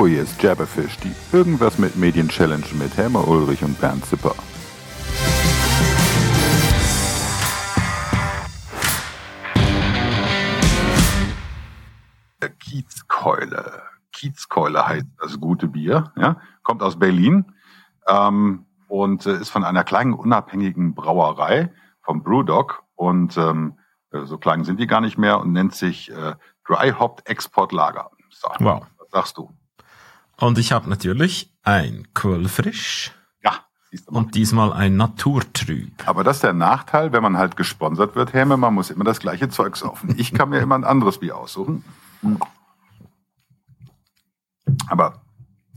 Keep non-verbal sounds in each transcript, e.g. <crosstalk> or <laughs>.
Hallo, hier ist Jabberfish, die Irgendwas mit Medien Challenge mit Helmer Ulrich und Bernd Zipper. Kiezkeule. Kiezkeule heißt das gute Bier, ja, kommt aus Berlin ähm, und äh, ist von einer kleinen unabhängigen Brauerei vom Brewdog und ähm, äh, so klein sind die gar nicht mehr und nennt sich äh, Dry Hopped Export Lager. So, wow. Was sagst du? Und ich habe natürlich ein Quellfrisch. Ja. Und diesmal ein Naturtrüb. Aber das ist der Nachteil, wenn man halt gesponsert wird, Häme, man muss immer das gleiche Zeug saufen. Ich kann mir immer ein anderes Bier aussuchen. Aber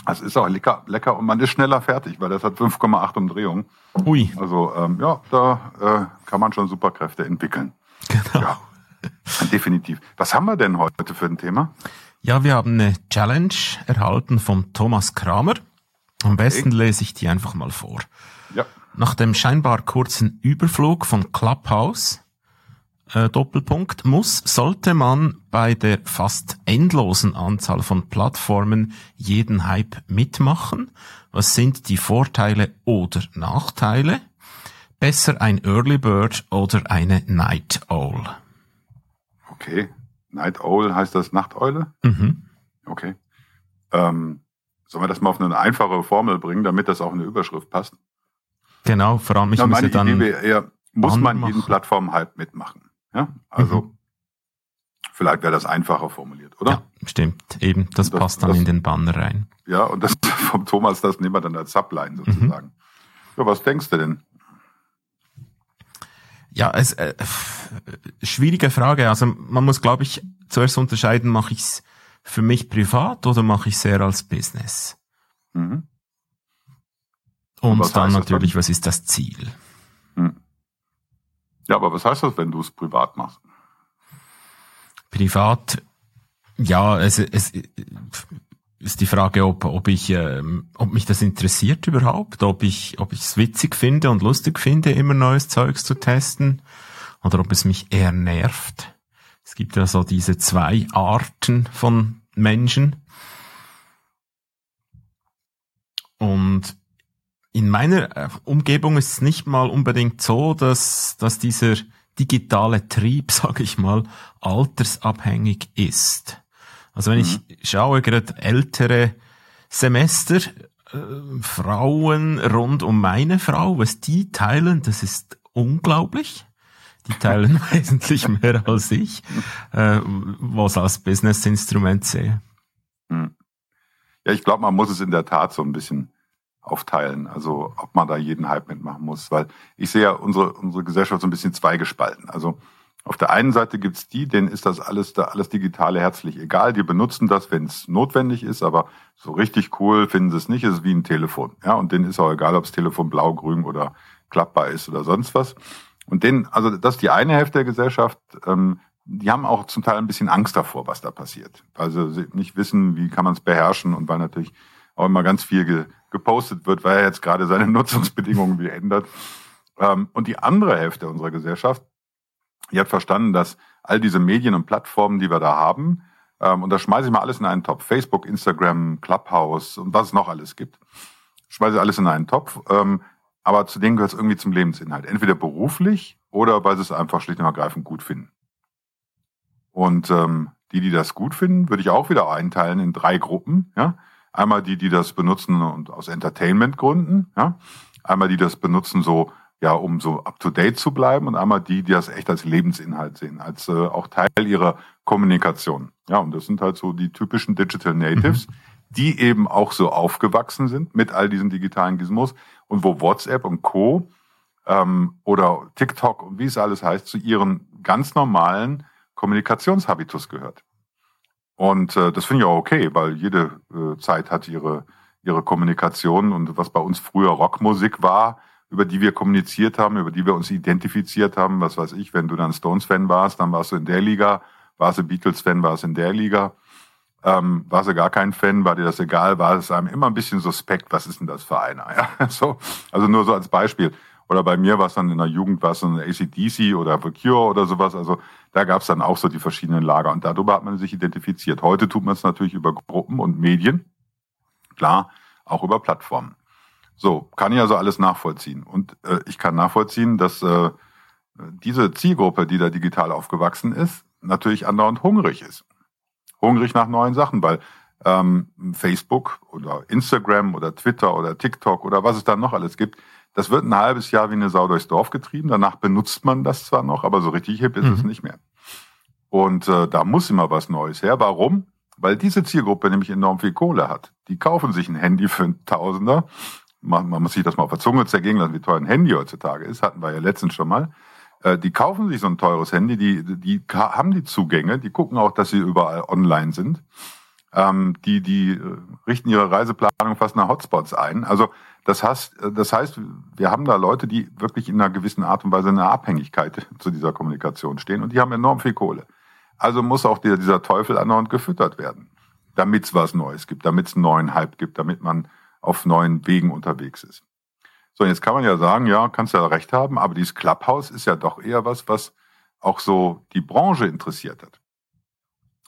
es ist auch lecker, lecker und man ist schneller fertig, weil das hat 5,8 Umdrehungen. Ui. Also ähm, ja, da äh, kann man schon Superkräfte entwickeln. Genau. Ja, definitiv. Was haben wir denn heute für ein Thema? Ja, wir haben eine Challenge erhalten von Thomas Kramer. Am besten lese ich die einfach mal vor. Ja. Nach dem scheinbar kurzen Überflug von Clubhouse, äh, Doppelpunkt, muss, sollte man bei der fast endlosen Anzahl von Plattformen jeden Hype mitmachen? Was sind die Vorteile oder Nachteile? Besser ein Early Bird oder eine Night Owl? Okay. Night Owl heißt das Nachteule? Mhm. Okay. Ähm, sollen wir das mal auf eine einfache Formel bringen, damit das auch in eine Überschrift passt? Genau, vor allem ich ja, muss ja dann. Idee eher, muss man jeden Plattform halt mitmachen. Ja, also mhm. vielleicht wäre das einfacher formuliert, oder? Ja, stimmt. Eben, das, das passt dann das, in den Banner rein. Ja, und das <laughs> vom Thomas, das nehmen wir dann als Subline sozusagen. Mhm. Ja, was denkst du denn? Ja, es äh, schwierige Frage. Also man muss, glaube ich, zuerst unterscheiden, mache ich es für mich privat oder mache ich es eher als Business? Mhm. Und was dann natürlich, dann? was ist das Ziel? Mhm. Ja, aber was heißt das, wenn du es privat machst? Privat, ja, es, es ist die Frage, ob, ob ich, ähm, ob mich das interessiert überhaupt, ob ich, ob ich es witzig finde und lustig finde, immer neues Zeugs zu testen, oder ob es mich eher nervt. Es gibt ja so diese zwei Arten von Menschen. Und in meiner äh, Umgebung ist es nicht mal unbedingt so, dass, dass dieser digitale Trieb, <laughs> sage ich mal, altersabhängig ist. Also wenn mhm. ich schaue, gerade ältere Semester, äh, Frauen rund um meine Frau, was die teilen, das ist unglaublich. Die teilen <laughs> wesentlich mehr als ich, äh, was als Business-Instrument sehe. Mhm. Ja, ich glaube, man muss es in der Tat so ein bisschen aufteilen, also ob man da jeden Hype mitmachen muss, weil ich sehe ja unsere, unsere Gesellschaft so ein bisschen zweigespalten. Also auf der einen Seite gibt's die, denen ist das alles da alles Digitale herzlich egal. Die benutzen das, wenn es notwendig ist, aber so richtig cool finden sie es nicht. Es ist wie ein Telefon. Ja, und denen ist auch egal, ob das Telefon blau, grün oder klappbar ist oder sonst was. Und denen, also das ist die eine Hälfte der Gesellschaft, ähm, die haben auch zum Teil ein bisschen Angst davor, was da passiert. Also sie nicht wissen, wie kann man es beherrschen und weil natürlich auch immer ganz viel ge gepostet wird, weil er jetzt gerade seine <laughs> Nutzungsbedingungen wie ändert. Ähm, und die andere Hälfte unserer Gesellschaft, Ihr habt verstanden, dass all diese Medien und Plattformen, die wir da haben, ähm, und da schmeiße ich mal alles in einen Topf. Facebook, Instagram, Clubhouse und was es noch alles gibt. Schmeiße alles in einen Topf. Ähm, aber zu denen gehört es irgendwie zum Lebensinhalt. Entweder beruflich oder weil sie es einfach schlicht und ergreifend gut finden. Und ähm, die, die das gut finden, würde ich auch wieder einteilen in drei Gruppen. Ja? Einmal die, die das benutzen und aus Entertainment-Gründen. Ja? Einmal die das benutzen so ja, um so up to date zu bleiben und einmal die, die das echt als Lebensinhalt sehen, als äh, auch Teil ihrer Kommunikation. Ja, und das sind halt so die typischen Digital Natives, mhm. die eben auch so aufgewachsen sind mit all diesen digitalen Gizmos und wo WhatsApp und Co. Ähm, oder TikTok und wie es alles heißt, zu ihren ganz normalen Kommunikationshabitus gehört. Und äh, das finde ich auch okay, weil jede äh, Zeit hat ihre, ihre Kommunikation und was bei uns früher Rockmusik war, über die wir kommuniziert haben, über die wir uns identifiziert haben. Was weiß ich, wenn du dann Stones-Fan warst, dann warst du in der Liga, warst du Beatles-Fan, warst du in der Liga. Ähm, warst du gar kein Fan, war dir das egal, war es einem immer ein bisschen suspekt, was ist denn das für einer? Ja, <laughs> so, also nur so als Beispiel. Oder bei mir war es dann in der Jugend, war es dann ACDC oder The Cure oder sowas. Also da gab es dann auch so die verschiedenen Lager und darüber hat man sich identifiziert. Heute tut man es natürlich über Gruppen und Medien. klar, auch über Plattformen. So, kann ich also alles nachvollziehen. Und äh, ich kann nachvollziehen, dass äh, diese Zielgruppe, die da digital aufgewachsen ist, natürlich andauernd hungrig ist. Hungrig nach neuen Sachen, weil ähm, Facebook oder Instagram oder Twitter oder TikTok oder was es da noch alles gibt, das wird ein halbes Jahr wie eine Sau durchs Dorf getrieben. Danach benutzt man das zwar noch, aber so richtig hip ist mhm. es nicht mehr. Und äh, da muss immer was Neues her. Warum? Weil diese Zielgruppe nämlich enorm viel Kohle hat. Die kaufen sich ein Handy für einen Tausender. Man, man muss sich das mal auf der Zunge zergehen lassen, wie teuer ein Handy heutzutage ist. Hatten wir ja letztens schon mal. Äh, die kaufen sich so ein teures Handy, die, die haben die Zugänge, die gucken auch, dass sie überall online sind. Ähm, die, die äh, richten ihre Reiseplanung fast nach Hotspots ein. Also das heißt, das heißt, wir haben da Leute, die wirklich in einer gewissen Art und Weise in einer Abhängigkeit <laughs> zu dieser Kommunikation stehen und die haben enorm viel Kohle. Also muss auch dieser, dieser Teufel andauernd gefüttert werden, damit es was Neues gibt, damit es einen neuen Hype gibt, damit man auf neuen Wegen unterwegs ist. So, jetzt kann man ja sagen, ja, kannst ja recht haben, aber dieses Clubhouse ist ja doch eher was, was auch so die Branche interessiert hat.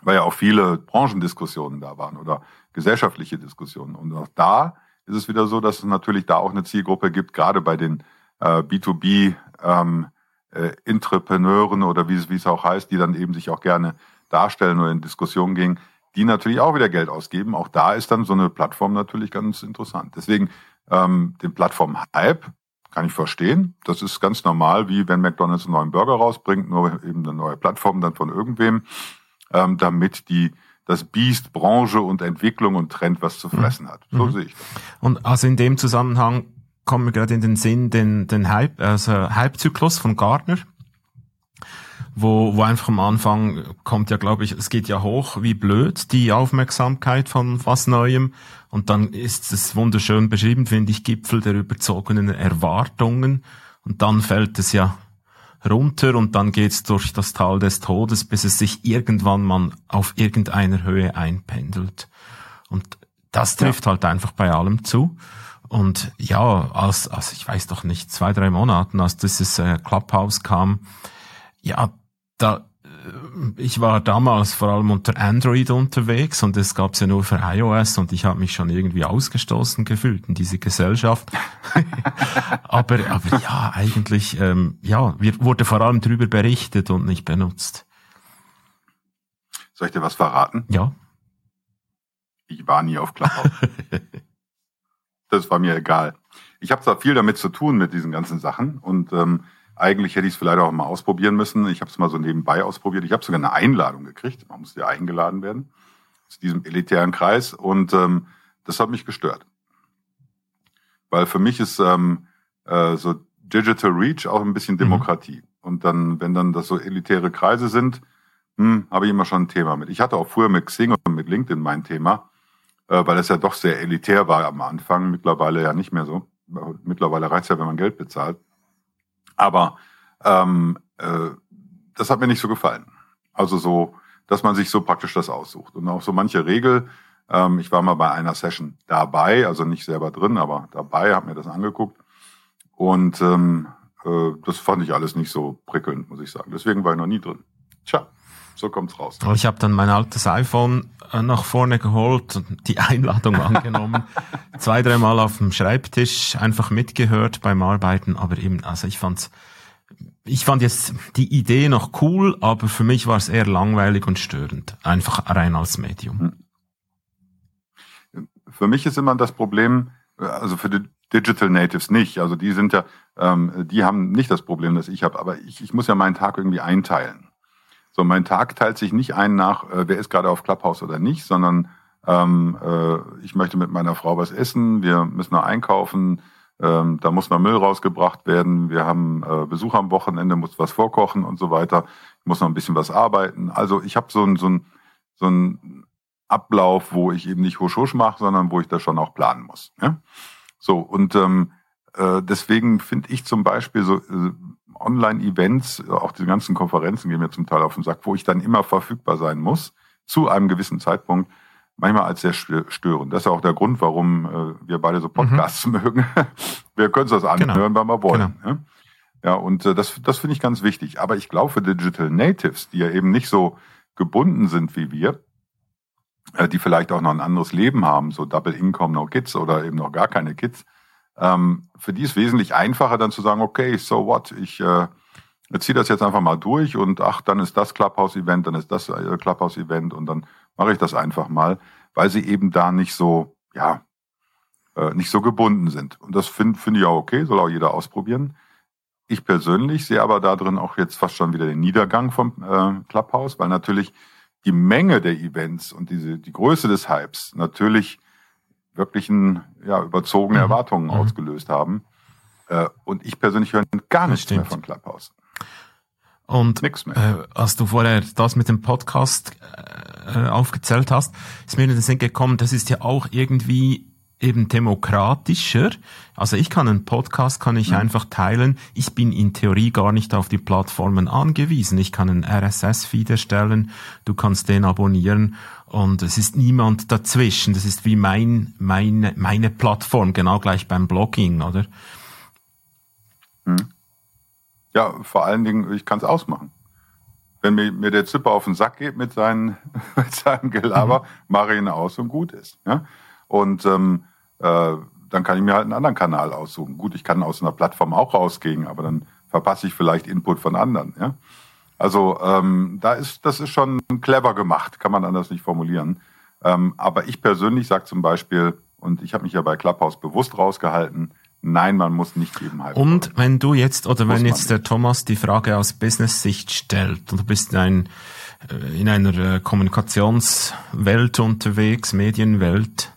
Weil ja auch viele Branchendiskussionen da waren oder gesellschaftliche Diskussionen. Und auch da ist es wieder so, dass es natürlich da auch eine Zielgruppe gibt, gerade bei den äh, B2B ähm, äh, Entrepreneuren oder wie es, wie es auch heißt, die dann eben sich auch gerne darstellen oder in Diskussionen gehen, die natürlich auch wieder Geld ausgeben. Auch da ist dann so eine Plattform natürlich ganz interessant. Deswegen ähm, den Plattform-Hype kann ich verstehen. Das ist ganz normal, wie wenn McDonald's einen neuen Burger rausbringt, nur eben eine neue Plattform dann von irgendwem, ähm, damit die das Biest Branche und Entwicklung und Trend was zu fressen hat. So mhm. sehe ich das. Und also in dem Zusammenhang kommen wir gerade in den Sinn, den, den Hype, also Hype-Zyklus von Gartner, wo, wo einfach am Anfang kommt ja, glaube ich, es geht ja hoch wie blöd, die Aufmerksamkeit von was Neuem. Und dann ist es wunderschön beschrieben, finde ich, Gipfel der überzogenen Erwartungen. Und dann fällt es ja runter und dann geht's durch das Tal des Todes, bis es sich irgendwann mal auf irgendeiner Höhe einpendelt. Und das trifft ja. halt einfach bei allem zu. Und ja, als, als ich weiß doch nicht, zwei, drei Monaten, als dieses äh, Clubhouse kam, ja, da ich war damals vor allem unter Android unterwegs und es gab's ja nur für iOS und ich habe mich schon irgendwie ausgestoßen gefühlt in diese Gesellschaft. <laughs> aber, aber ja, eigentlich, ähm, ja, wurde vor allem darüber berichtet und nicht benutzt. Soll ich dir was verraten? Ja. Ich war nie auf Clubhouse. <laughs> das war mir egal. Ich habe zwar viel damit zu tun mit diesen ganzen Sachen und ähm, eigentlich hätte ich es vielleicht auch mal ausprobieren müssen. Ich habe es mal so nebenbei ausprobiert. Ich habe sogar eine Einladung gekriegt. Man musste ja eingeladen werden zu diesem elitären Kreis. Und ähm, das hat mich gestört. Weil für mich ist ähm, äh, so Digital Reach auch ein bisschen mhm. Demokratie. Mhm. Und dann, wenn dann das so elitäre Kreise sind, hm, habe ich immer schon ein Thema mit. Ich hatte auch früher mit Xing und mit LinkedIn mein Thema, äh, weil es ja doch sehr elitär war am Anfang. Mittlerweile ja nicht mehr so. Mittlerweile reicht ja, wenn man Geld bezahlt. Aber ähm, äh, das hat mir nicht so gefallen. Also so, dass man sich so praktisch das aussucht. Und auch so manche Regel, ähm, ich war mal bei einer Session dabei, also nicht selber drin, aber dabei, habe mir das angeguckt. Und ähm, äh, das fand ich alles nicht so prickelnd, muss ich sagen. Deswegen war ich noch nie drin. Tja, so kommt's raus. Ich habe dann mein altes iPhone äh, nach vorne geholt und die Einladung <laughs> angenommen. Zwei, dreimal auf dem Schreibtisch einfach mitgehört beim Arbeiten, aber eben, also ich fand's, ich fand jetzt die Idee noch cool, aber für mich war es eher langweilig und störend. Einfach rein als Medium. Hm. Für mich ist immer das Problem, also für die Digital Natives nicht. Also die sind ja, ähm, die haben nicht das Problem, das ich habe, aber ich, ich muss ja meinen Tag irgendwie einteilen. So, mein Tag teilt sich nicht ein nach, äh, wer ist gerade auf Clubhouse oder nicht, sondern ähm, äh, ich möchte mit meiner Frau was essen, wir müssen noch einkaufen, ähm, da muss noch Müll rausgebracht werden, wir haben äh, Besuch am Wochenende, muss was vorkochen und so weiter, ich muss noch ein bisschen was arbeiten. Also ich habe so ein so ein so ein Ablauf, wo ich eben nicht husch husch mache, sondern wo ich das schon auch planen muss. Ja? So, und ähm, äh, deswegen finde ich zum Beispiel so äh, Online-Events, auch die ganzen Konferenzen gehen mir zum Teil auf den Sack, wo ich dann immer verfügbar sein muss, zu einem gewissen Zeitpunkt, manchmal als sehr störend. Das ist auch der Grund, warum äh, wir beide so Podcasts mhm. <laughs> mögen. wir können uns das anhören, genau. wenn wir wollen. Genau. Ja? ja, und äh, das, das finde ich ganz wichtig. Aber ich glaube, für Digital Natives, die ja eben nicht so gebunden sind wie wir, äh, die vielleicht auch noch ein anderes Leben haben, so Double Income, No Kids oder eben noch gar keine Kids, ähm, für die ist wesentlich einfacher dann zu sagen, okay, so what, ich äh, ziehe das jetzt einfach mal durch und ach, dann ist das Clubhouse-Event, dann ist das äh, Clubhouse-Event und dann mache ich das einfach mal, weil sie eben da nicht so, ja, äh, nicht so gebunden sind. Und das finde find ich auch okay, soll auch jeder ausprobieren. Ich persönlich sehe aber da drin auch jetzt fast schon wieder den Niedergang vom äh, Clubhouse, weil natürlich die Menge der Events und diese, die Größe des Hypes natürlich wirklichen, ja, überzogene mhm. Erwartungen mhm. ausgelöst haben. Äh, und ich persönlich höre gar nichts mehr von Clubhouse. Und. Äh, als du vorher das mit dem Podcast äh, aufgezählt hast, ist mir in den Sinn gekommen, das ist ja auch irgendwie eben demokratischer. Also ich kann einen Podcast, kann ich mhm. einfach teilen. Ich bin in Theorie gar nicht auf die Plattformen angewiesen. Ich kann einen RSS-Feed erstellen, du kannst den abonnieren und es ist niemand dazwischen. Das ist wie mein, meine, meine Plattform, genau gleich beim Blogging, oder? Mhm. Ja, vor allen Dingen, ich kann es ausmachen. Wenn mir, mir der Zipper auf den Sack geht mit, seinen, <laughs> mit seinem Gelaber, mhm. mache ich ihn aus und gut ist. Ja? Und ähm, äh, dann kann ich mir halt einen anderen Kanal aussuchen. Gut, ich kann aus einer Plattform auch rausgehen, aber dann verpasse ich vielleicht Input von anderen. Ja? Also ähm, da ist, das ist schon clever gemacht, kann man anders nicht formulieren. Ähm, aber ich persönlich sage zum Beispiel, und ich habe mich ja bei Clubhouse bewusst rausgehalten, nein, man muss nicht jedem halb. Und wenn du jetzt, oder wenn jetzt der Thomas die Frage aus Business-Sicht stellt, und du bist ein, äh, in einer äh, Kommunikationswelt unterwegs, Medienwelt,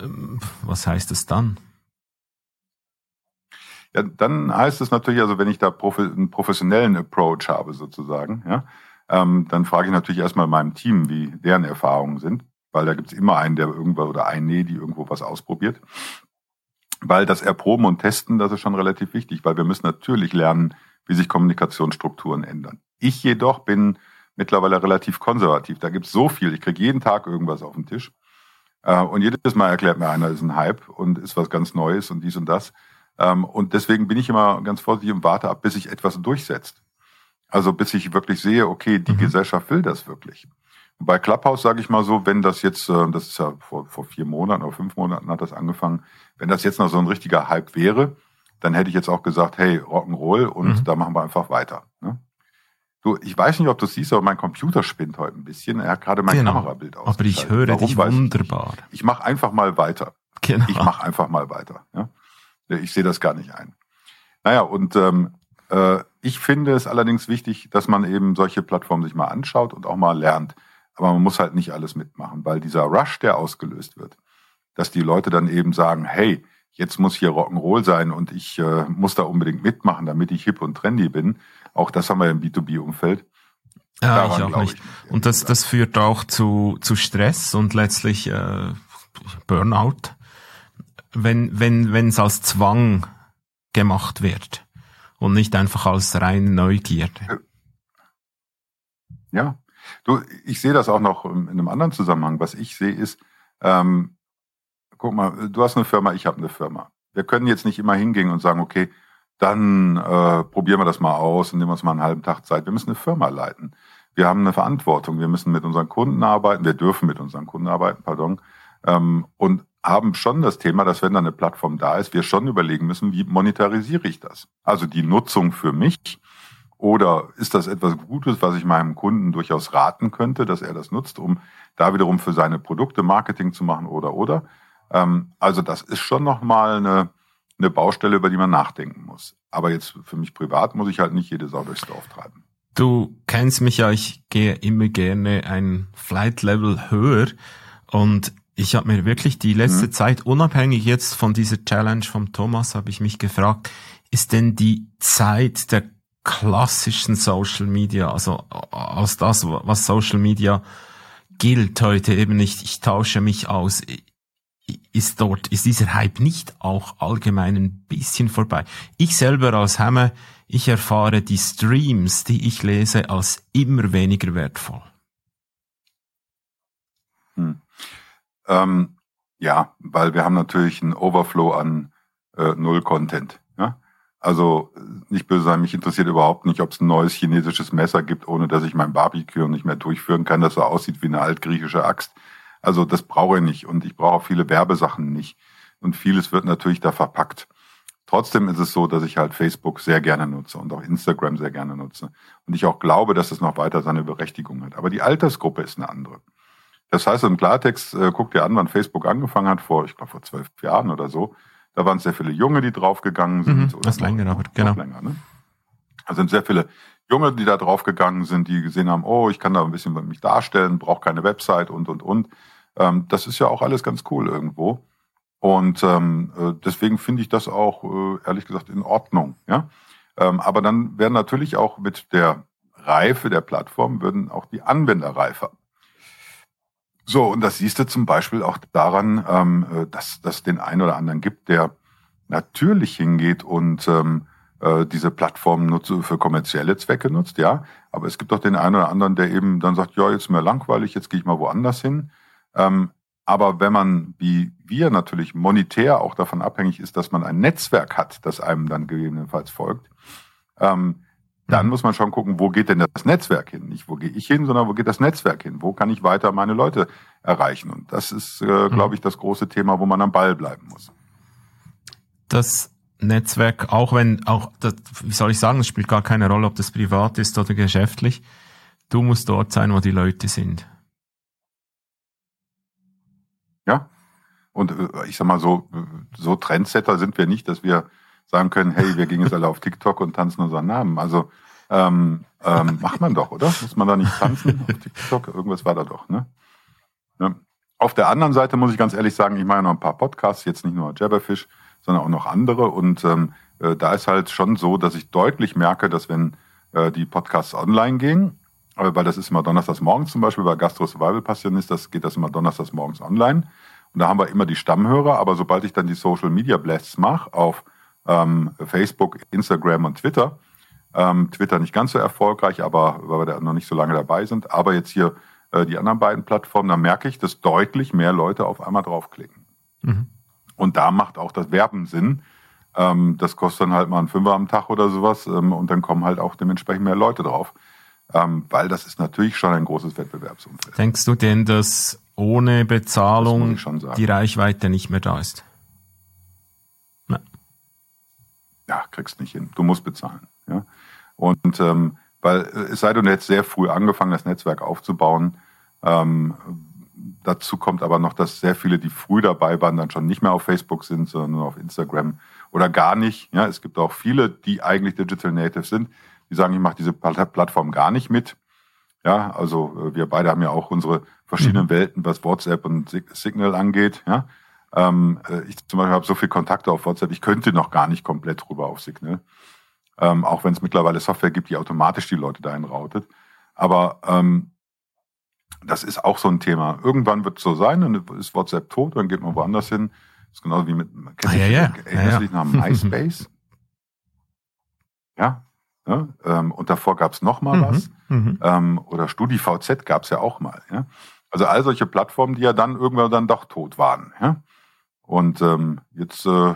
ähm, was heißt es dann? Ja, dann heißt es natürlich, also wenn ich da einen professionellen Approach habe sozusagen, ja, ähm, dann frage ich natürlich erstmal meinem Team, wie deren Erfahrungen sind, weil da gibt es immer einen, der irgendwo oder eine, die irgendwo was ausprobiert. Weil das Erproben und Testen, das ist schon relativ wichtig, weil wir müssen natürlich lernen, wie sich Kommunikationsstrukturen ändern. Ich jedoch bin mittlerweile relativ konservativ. Da gibt es so viel. Ich kriege jeden Tag irgendwas auf den Tisch. Äh, und jedes Mal erklärt mir einer, ist ein Hype und ist was ganz Neues und dies und das. Ähm, und deswegen bin ich immer ganz vorsichtig und warte ab, bis sich etwas durchsetzt. Also bis ich wirklich sehe, okay, die mhm. Gesellschaft will das wirklich. Bei Clubhouse sage ich mal so, wenn das jetzt, äh, das ist ja vor, vor vier Monaten oder fünf Monaten hat das angefangen, wenn das jetzt noch so ein richtiger Hype wäre, dann hätte ich jetzt auch gesagt, hey, Rock'n'Roll und mhm. da machen wir einfach weiter. Ne? Du, ich weiß nicht, ob du siehst, aber mein Computer spinnt heute ein bisschen. Er hat gerade mein genau. Kamerabild aus. Aber ich höre Warum dich wunderbar. Ich, ich mache einfach mal weiter. Genau. Ich mache einfach mal weiter. Ja? Ich sehe das gar nicht ein. Naja, und ähm, äh, ich finde es allerdings wichtig, dass man eben solche Plattformen sich mal anschaut und auch mal lernt. Aber man muss halt nicht alles mitmachen, weil dieser Rush, der ausgelöst wird, dass die Leute dann eben sagen, hey, jetzt muss hier Rock'n'Roll sein und ich äh, muss da unbedingt mitmachen, damit ich hip und trendy bin auch das haben wir im B2B-Umfeld. Ja, Daran ich auch nicht. Ich und das, das führt auch zu, zu Stress und letztlich äh, Burnout, wenn wenn wenn es als Zwang gemacht wird und nicht einfach als reine Neugierde. Ja, du, ich sehe das auch noch in einem anderen Zusammenhang. Was ich sehe ist, ähm, guck mal, du hast eine Firma, ich habe eine Firma. Wir können jetzt nicht immer hingehen und sagen, okay, dann äh, probieren wir das mal aus und nehmen uns mal einen halben Tag Zeit. Wir müssen eine Firma leiten. Wir haben eine Verantwortung. Wir müssen mit unseren Kunden arbeiten. Wir dürfen mit unseren Kunden arbeiten, pardon. Ähm, und haben schon das Thema, dass wenn da eine Plattform da ist, wir schon überlegen müssen, wie monetarisiere ich das? Also die Nutzung für mich oder ist das etwas Gutes, was ich meinem Kunden durchaus raten könnte, dass er das nutzt, um da wiederum für seine Produkte Marketing zu machen oder oder? Ähm, also das ist schon nochmal eine eine Baustelle, über die man nachdenken muss. Aber jetzt für mich privat muss ich halt nicht jede Sau durchs Dorf treiben. Du kennst mich ja, ich gehe immer gerne ein Flight Level höher und ich habe mir wirklich die letzte mhm. Zeit, unabhängig jetzt von dieser Challenge vom Thomas, habe ich mich gefragt, ist denn die Zeit der klassischen Social Media, also aus das, was Social Media gilt heute eben nicht, ich tausche mich aus, ist dort, ist dieser Hype nicht auch allgemein ein bisschen vorbei? Ich selber als Hammer, ich erfahre die Streams, die ich lese, als immer weniger wertvoll. Hm. Ähm, ja, weil wir haben natürlich einen Overflow an äh, Null-Content. Also nicht böse sein, mich interessiert überhaupt nicht, ob es ein neues chinesisches Messer gibt, ohne dass ich mein Barbecue nicht mehr durchführen kann, das so aussieht wie eine altgriechische Axt. Also das brauche ich nicht und ich brauche auch viele Werbesachen nicht. Und vieles wird natürlich da verpackt. Trotzdem ist es so, dass ich halt Facebook sehr gerne nutze und auch Instagram sehr gerne nutze. Und ich auch glaube, dass es noch weiter seine Berechtigung hat. Aber die Altersgruppe ist eine andere. Das heißt, im Klartext, äh, guck dir an, wann Facebook angefangen hat, vor, ich glaube, vor zwölf Jahren oder so. Da waren sehr viele Junge, die draufgegangen sind. Mhm, das länger, aber genau. Länger, ne? Da sind sehr viele Junge, die da draufgegangen sind, die gesehen haben, oh, ich kann da ein bisschen mich darstellen, brauche keine Website und, und, und. Ähm, das ist ja auch alles ganz cool irgendwo. Und ähm, äh, deswegen finde ich das auch, äh, ehrlich gesagt, in Ordnung. Ja? Ähm, aber dann werden natürlich auch mit der Reife der Plattform, würden auch die Anwender reifer. So, und das siehst du zum Beispiel auch daran, ähm, äh, dass das den einen oder anderen gibt, der natürlich hingeht und ähm, äh, diese Plattform nutze, für kommerzielle Zwecke nutzt, ja. Aber es gibt auch den einen oder anderen, der eben dann sagt, ja, jetzt ist mir langweilig, jetzt gehe ich mal woanders hin. Ähm, aber wenn man, wie wir natürlich monetär auch davon abhängig ist, dass man ein Netzwerk hat, das einem dann gegebenenfalls folgt, ähm, dann mhm. muss man schon gucken, wo geht denn das Netzwerk hin? Nicht, wo gehe ich hin, sondern wo geht das Netzwerk hin? Wo kann ich weiter meine Leute erreichen? Und das ist, äh, mhm. glaube ich, das große Thema, wo man am Ball bleiben muss. Das Netzwerk, auch wenn, auch, das, wie soll ich sagen, es spielt gar keine Rolle, ob das privat ist oder geschäftlich. Du musst dort sein, wo die Leute sind. Ja. Und äh, ich sag mal so, so Trendsetter sind wir nicht, dass wir sagen können, hey, wir gehen jetzt alle auf TikTok und tanzen unseren Namen. Also ähm, ähm, macht man doch, oder? Muss man da nicht tanzen auf TikTok? Irgendwas war da doch, ne? Ja. Auf der anderen Seite muss ich ganz ehrlich sagen, ich mache ja noch ein paar Podcasts, jetzt nicht nur Jabberfish, sondern auch noch andere. Und ähm, äh, da ist halt schon so, dass ich deutlich merke, dass wenn äh, die Podcasts online gehen, äh, weil das ist immer donnerstags morgens zum Beispiel, bei Gastro Survival Passionist, das geht das immer donnerstags morgens online. Und da haben wir immer die Stammhörer, aber sobald ich dann die Social Media Blasts mache auf ähm, Facebook, Instagram und Twitter, ähm, Twitter nicht ganz so erfolgreich, aber weil wir da noch nicht so lange dabei sind, aber jetzt hier äh, die anderen beiden Plattformen, da merke ich, dass deutlich mehr Leute auf einmal draufklicken. Mhm. Und da macht auch das Werben Sinn. Ähm, das kostet dann halt mal einen Fünfer am Tag oder sowas ähm, und dann kommen halt auch dementsprechend mehr Leute drauf. Ähm, weil das ist natürlich schon ein großes Wettbewerbsumfeld. Denkst du denn, dass ohne Bezahlung die Reichweite nicht mehr da ist? Nein. Ja, kriegst nicht hin. Du musst bezahlen. Ja? Und ähm, weil äh, es sei denn, du hättest sehr früh angefangen, das Netzwerk aufzubauen, ähm, dazu kommt aber noch, dass sehr viele, die früh dabei waren, dann schon nicht mehr auf Facebook sind, sondern nur auf Instagram oder gar nicht. Ja, es gibt auch viele, die eigentlich Digital Native sind, die sagen, ich mache diese Plattform gar nicht mit. Ja, also äh, wir beide haben ja auch unsere verschiedenen mhm. Welten, was WhatsApp und Signal angeht. Ja, ähm, äh, ich zum Beispiel habe so viel Kontakte auf WhatsApp, ich könnte noch gar nicht komplett rüber auf Signal. Ähm, auch wenn es mittlerweile Software gibt, die automatisch die Leute dahin routet. Aber ähm, das ist auch so ein Thema. Irgendwann wird es so sein, dann ist WhatsApp tot, dann geht man woanders hin. Das ist genauso wie mit, kennt ah, ja, ja. ja, ja. nach <laughs> MySpace? ja, ja ähm, und davor gab es noch mal mhm, was. Mhm. Ähm, oder StudiVZ gab es ja auch mal. Ja? Also all solche Plattformen, die ja dann irgendwann dann doch tot waren. Ja? Und ähm, jetzt äh,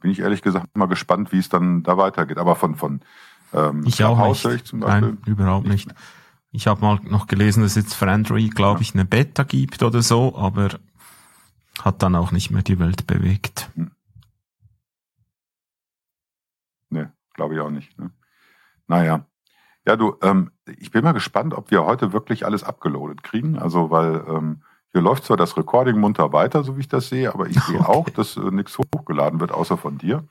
bin ich ehrlich gesagt mal gespannt, wie es dann da weitergeht. Aber von von ähm, ich auch nicht. Ich zum Beispiel Nein, überhaupt nicht. nicht. Ich habe mal noch gelesen, dass jetzt für Android, glaube ich, eine Beta gibt oder so, aber hat dann auch nicht mehr die Welt bewegt. Hm. Nee, glaube ich auch nicht. Ne? Naja. Ja, du, ähm, ich bin mal gespannt, ob wir heute wirklich alles abgeloadet kriegen. Also, weil ähm, hier läuft zwar das Recording munter weiter, so wie ich das sehe, aber ich sehe <laughs> okay. auch, dass äh, nichts hochgeladen wird, außer von dir.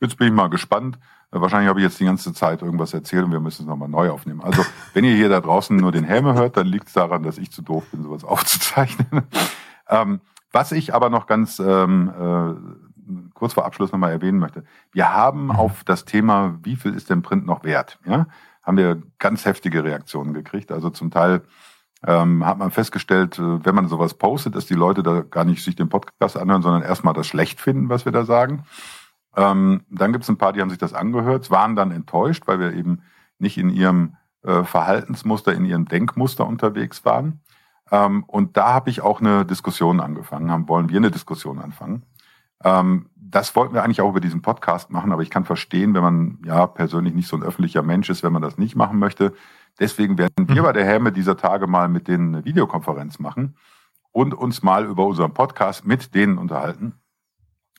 Jetzt bin ich mal gespannt. Äh, wahrscheinlich habe ich jetzt die ganze Zeit irgendwas erzählt und wir müssen es nochmal neu aufnehmen. Also, <laughs> wenn ihr hier da draußen nur den Helme hört, dann liegt es daran, dass ich zu doof bin, sowas aufzuzeichnen. <laughs> ähm, was ich aber noch ganz ähm, äh, kurz vor Abschluss nochmal erwähnen möchte. Wir haben mhm. auf das Thema, wie viel ist denn Print noch wert, ja, haben wir ganz heftige Reaktionen gekriegt. Also zum Teil ähm, hat man festgestellt, äh, wenn man sowas postet, dass die Leute da gar nicht sich den Podcast anhören, sondern erstmal das schlecht finden, was wir da sagen. Ähm, dann gibt es ein paar, die haben sich das angehört, waren dann enttäuscht, weil wir eben nicht in ihrem äh, Verhaltensmuster, in ihrem Denkmuster unterwegs waren. Ähm, und da habe ich auch eine Diskussion angefangen, haben, wollen wir eine Diskussion anfangen. Ähm, das wollten wir eigentlich auch über diesen Podcast machen, aber ich kann verstehen, wenn man ja persönlich nicht so ein öffentlicher Mensch ist, wenn man das nicht machen möchte. Deswegen werden wir mhm. bei der Helme dieser Tage mal mit den Videokonferenz machen und uns mal über unseren Podcast mit denen unterhalten.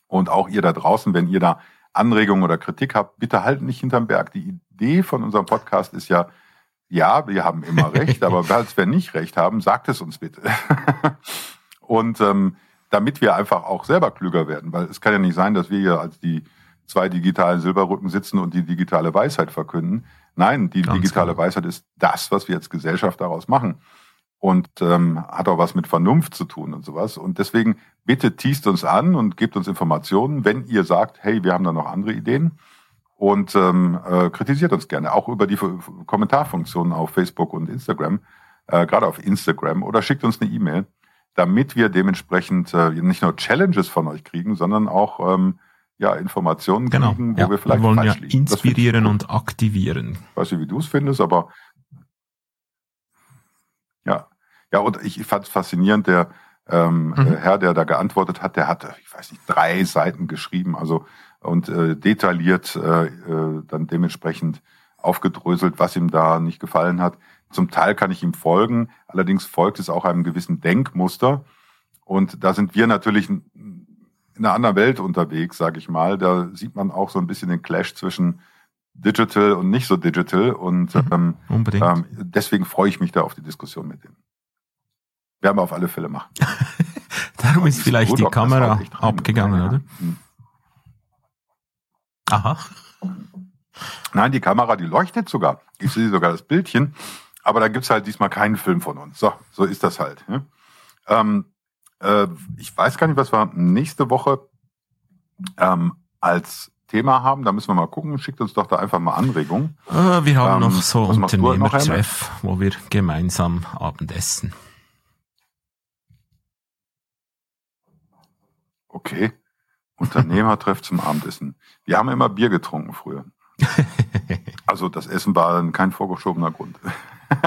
Und auch ihr da draußen, wenn ihr da Anregungen oder Kritik habt, bitte halten nicht hinterm Berg. Die Idee von unserem Podcast ist ja, ja, wir haben immer recht, aber <laughs> falls wir nicht recht haben, sagt es uns bitte. <laughs> und ähm, damit wir einfach auch selber klüger werden, weil es kann ja nicht sein, dass wir hier als die zwei digitalen Silberrücken sitzen und die digitale Weisheit verkünden. Nein, die Ganz digitale klar. Weisheit ist das, was wir als Gesellschaft daraus machen. Und ähm, hat auch was mit Vernunft zu tun und sowas. Und deswegen bitte teast uns an und gebt uns Informationen, wenn ihr sagt, hey, wir haben da noch andere Ideen. Und ähm, äh, kritisiert uns gerne, auch über die Kommentarfunktionen auf Facebook und Instagram, äh, gerade auf Instagram, oder schickt uns eine E-Mail, damit wir dementsprechend äh, nicht nur Challenges von euch kriegen, sondern auch ähm, ja, Informationen genau. kriegen, wo ja, wir vielleicht wir wollen ja liegen. inspirieren und aktivieren. Ich weiß nicht, wie du es findest, aber ja. Ja, und ich, fand es faszinierend, der ähm, mhm. Äh, Herr, der da geantwortet hat, der hatte, ich weiß nicht, drei Seiten geschrieben, also und äh, detailliert äh, äh, dann dementsprechend aufgedröselt, was ihm da nicht gefallen hat. Zum Teil kann ich ihm folgen, allerdings folgt es auch einem gewissen Denkmuster. Und da sind wir natürlich in einer anderen Welt unterwegs, sage ich mal. Da sieht man auch so ein bisschen den Clash zwischen digital und nicht so digital. Und mhm, ähm. Ähm, deswegen freue ich mich da auf die Diskussion mit denen. Werden wir auf alle Fälle machen. <laughs> Darum ist vielleicht gut, die Kamera abgegangen, oder? Hm. Aha. Nein, die Kamera, die leuchtet sogar. Ich sehe sogar das Bildchen. Aber da gibt's halt diesmal keinen Film von uns. So, so ist das halt. Ne? Ähm, äh, ich weiß gar nicht, was wir nächste Woche ähm, als Thema haben. Da müssen wir mal gucken. Schickt uns doch da einfach mal Anregungen. Äh, wir haben ähm, noch so Unternehmertreff, wo wir gemeinsam Abendessen. Okay. Unternehmertreff <laughs> zum Abendessen. Wir haben immer Bier getrunken früher. Also das Essen war dann kein vorgeschobener Grund. <laughs>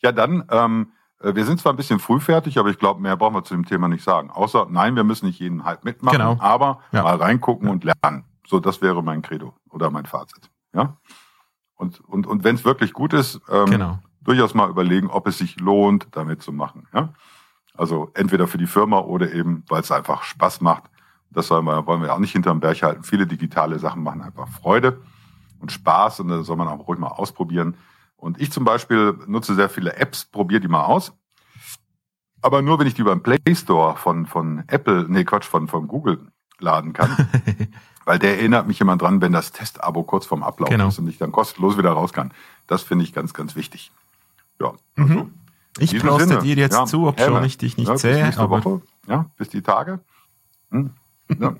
ja, dann ähm, äh, wir sind zwar ein bisschen früh fertig, aber ich glaube, mehr brauchen wir zu dem Thema nicht sagen. Außer, nein, wir müssen nicht jeden Hype mitmachen, genau. aber ja. mal reingucken ja. und lernen. So, das wäre mein Credo oder mein Fazit. Ja. Und, und, und wenn es wirklich gut ist, ähm, genau. durchaus mal überlegen, ob es sich lohnt, damit zu machen. Ja. Also entweder für die Firma oder eben, weil es einfach Spaß macht. Das wollen wir, wollen wir auch nicht hinterm Berg halten. Viele digitale Sachen machen einfach Freude und Spaß und das soll man auch ruhig mal ausprobieren. Und ich zum Beispiel nutze sehr viele Apps, probiere die mal aus. Aber nur, wenn ich die über den Play Store von, von Apple, nee, Quatsch, von, von Google laden kann. <laughs> Weil der erinnert mich immer dran, wenn das Testabo kurz vorm Ablauf genau. ist und ich dann kostenlos wieder raus kann. Das finde ich ganz, ganz wichtig. Ja. Also mhm. Ich proste dir jetzt ja, zu, ob schon ich dich nicht ja, sehe. Bis aber Woche, ja, bis die Tage. Hm. Ja.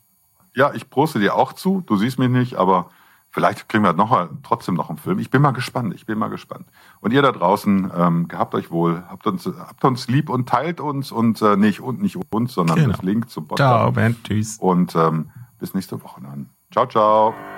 <laughs> ja, ich proste dir auch zu. Du siehst mich nicht, aber Vielleicht kriegen wir noch mal, trotzdem noch einen Film. Ich bin mal gespannt. Ich bin mal gespannt. Und ihr da draußen, ähm, gehabt euch wohl, habt uns, habt uns lieb und teilt uns und äh, nicht und nicht uns, sondern genau. das Link zum Podcast. Ciao, Ben, tschüss. Und ähm, bis nächste Woche dann. Ciao, ciao.